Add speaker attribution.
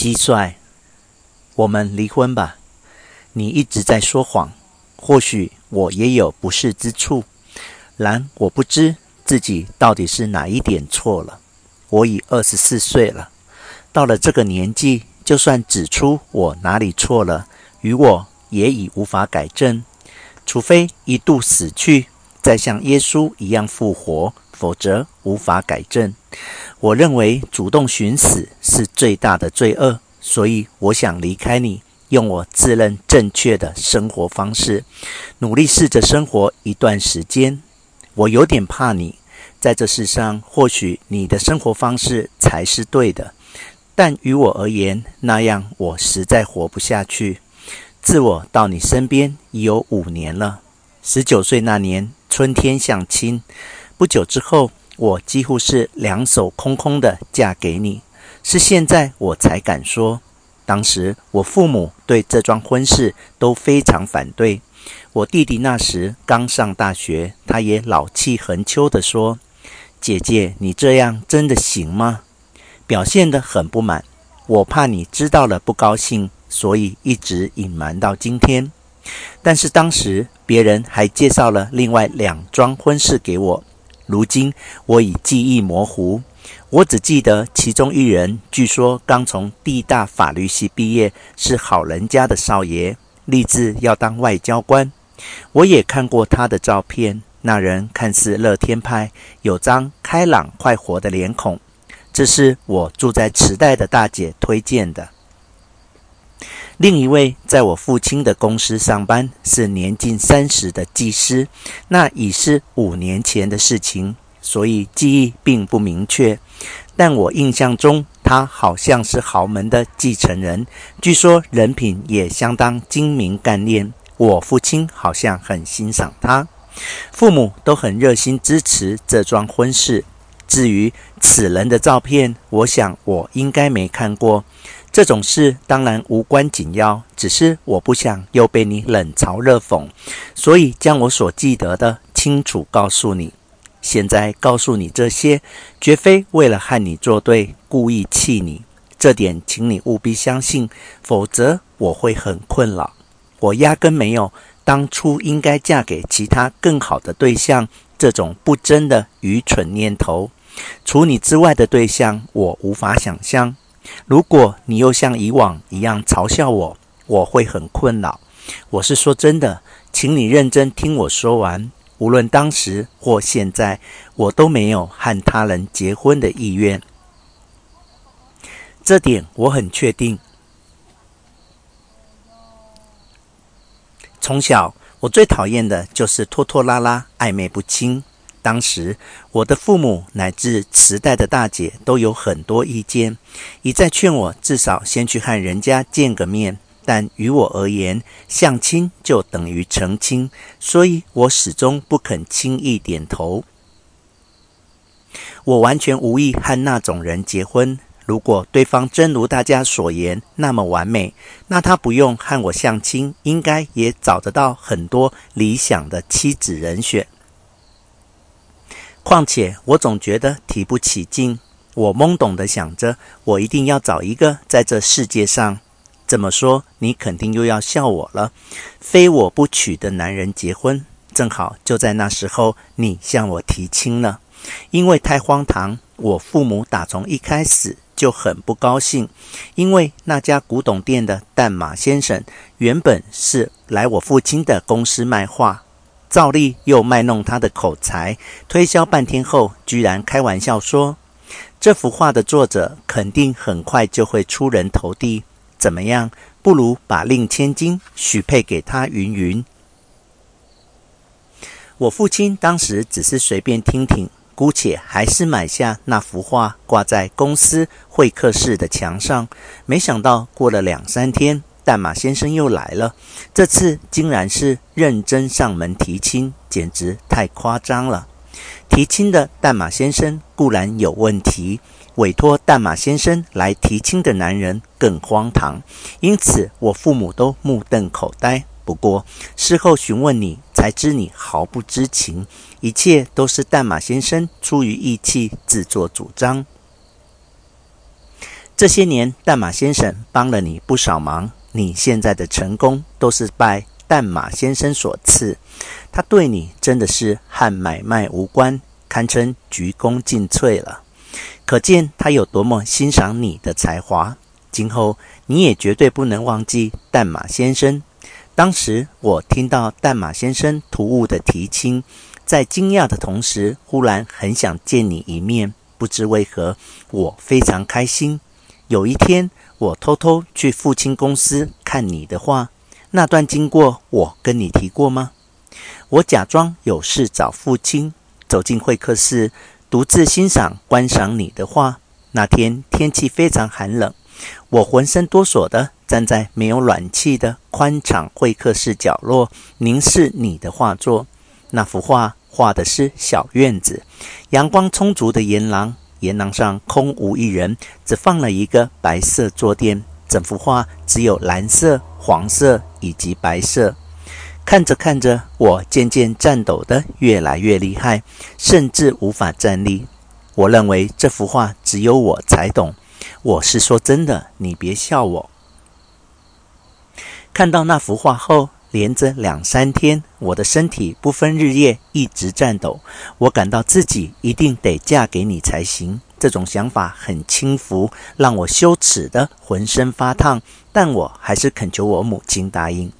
Speaker 1: 蟋蟀，我们离婚吧。你一直在说谎，或许我也有不是之处，然我不知自己到底是哪一点错了。我已二十四岁了，到了这个年纪，就算指出我哪里错了，与我也已无法改正，除非一度死去，再像耶稣一样复活，否则无法改正。我认为主动寻死是最大的罪恶，所以我想离开你。用我自认正确的生活方式，努力试着生活一段时间。我有点怕你，在这世上，或许你的生活方式才是对的，但于我而言，那样我实在活不下去。自我到你身边已有五年了。十九岁那年春天相亲，不久之后，我几乎是两手空空的嫁给你。是现在我才敢说。当时我父母对这桩婚事都非常反对。我弟弟那时刚上大学，他也老气横秋地说：“姐姐，你这样真的行吗？”表现得很不满。我怕你知道了不高兴，所以一直隐瞒到今天。但是当时别人还介绍了另外两桩婚事给我，如今我已记忆模糊。我只记得其中一人，据说刚从地大法律系毕业，是好人家的少爷，立志要当外交官。我也看过他的照片，那人看似乐天派，有张开朗快活的脸孔。这是我住在池袋的大姐推荐的。另一位在我父亲的公司上班，是年近三十的技师，那已是五年前的事情。所以记忆并不明确，但我印象中他好像是豪门的继承人，据说人品也相当精明干练。我父亲好像很欣赏他，父母都很热心支持这桩婚事。至于此人的照片，我想我应该没看过。这种事当然无关紧要，只是我不想又被你冷嘲热讽，所以将我所记得的清楚告诉你。现在告诉你这些，绝非为了和你作对，故意气你。这点，请你务必相信，否则我会很困扰。我压根没有当初应该嫁给其他更好的对象这种不争的愚蠢念头。除你之外的对象，我无法想象。如果你又像以往一样嘲笑我，我会很困扰。我是说真的，请你认真听我说完。无论当时或现在，我都没有和他人结婚的意愿。这点我很确定。从小，我最讨厌的就是拖拖拉拉、暧昧不清。当时，我的父母乃至池袋的大姐都有很多意见，一再劝我至少先去和人家见个面。但于我而言，相亲就等于成亲，所以我始终不肯轻易点头。我完全无意和那种人结婚。如果对方真如大家所言那么完美，那他不用和我相亲，应该也找得到很多理想的妻子人选。况且，我总觉得提不起劲。我懵懂地想着，我一定要找一个在这世界上。怎么说，你肯定又要笑我了。非我不娶的男人结婚，正好就在那时候，你向我提亲了。因为太荒唐，我父母打从一开始就很不高兴。因为那家古董店的淡马先生原本是来我父亲的公司卖画，照例又卖弄他的口才，推销半天后，居然开玩笑说：“这幅画的作者肯定很快就会出人头地。”怎么样？不如把令千金许配给他云云。我父亲当时只是随便听听，姑且还是买下那幅画，挂在公司会客室的墙上。没想到过了两三天，淡马先生又来了，这次竟然是认真上门提亲，简直太夸张了。提亲的淡马先生固然有问题。委托淡马先生来提亲的男人更荒唐，因此我父母都目瞪口呆。不过事后询问你，才知你毫不知情，一切都是淡马先生出于义气自作主张。这些年，淡马先生帮了你不少忙，你现在的成功都是拜淡马先生所赐。他对你真的是和买卖无关，堪称鞠躬尽瘁了。可见他有多么欣赏你的才华。今后你也绝对不能忘记淡马先生。当时我听到淡马先生突兀的提亲，在惊讶的同时，忽然很想见你一面。不知为何，我非常开心。有一天，我偷偷去父亲公司看你的画，那段经过我跟你提过吗？我假装有事找父亲，走进会客室，独自欣赏观赏你的画。那天天气非常寒冷，我浑身哆嗦地站在没有暖气的宽敞会客室角落，凝视你的画作。那幅画画的是小院子，阳光充足的沿廊，沿廊上空无一人，只放了一个白色坐垫。整幅画只有蓝色、黄色以及白色。看着看着，我渐渐颤抖得越来越厉害，甚至无法站立。我认为这幅画只有我才懂，我是说真的，你别笑我。看到那幅画后，连着两三天，我的身体不分日夜一直颤抖，我感到自己一定得嫁给你才行。这种想法很轻浮，让我羞耻的浑身发烫，但我还是恳求我母亲答应。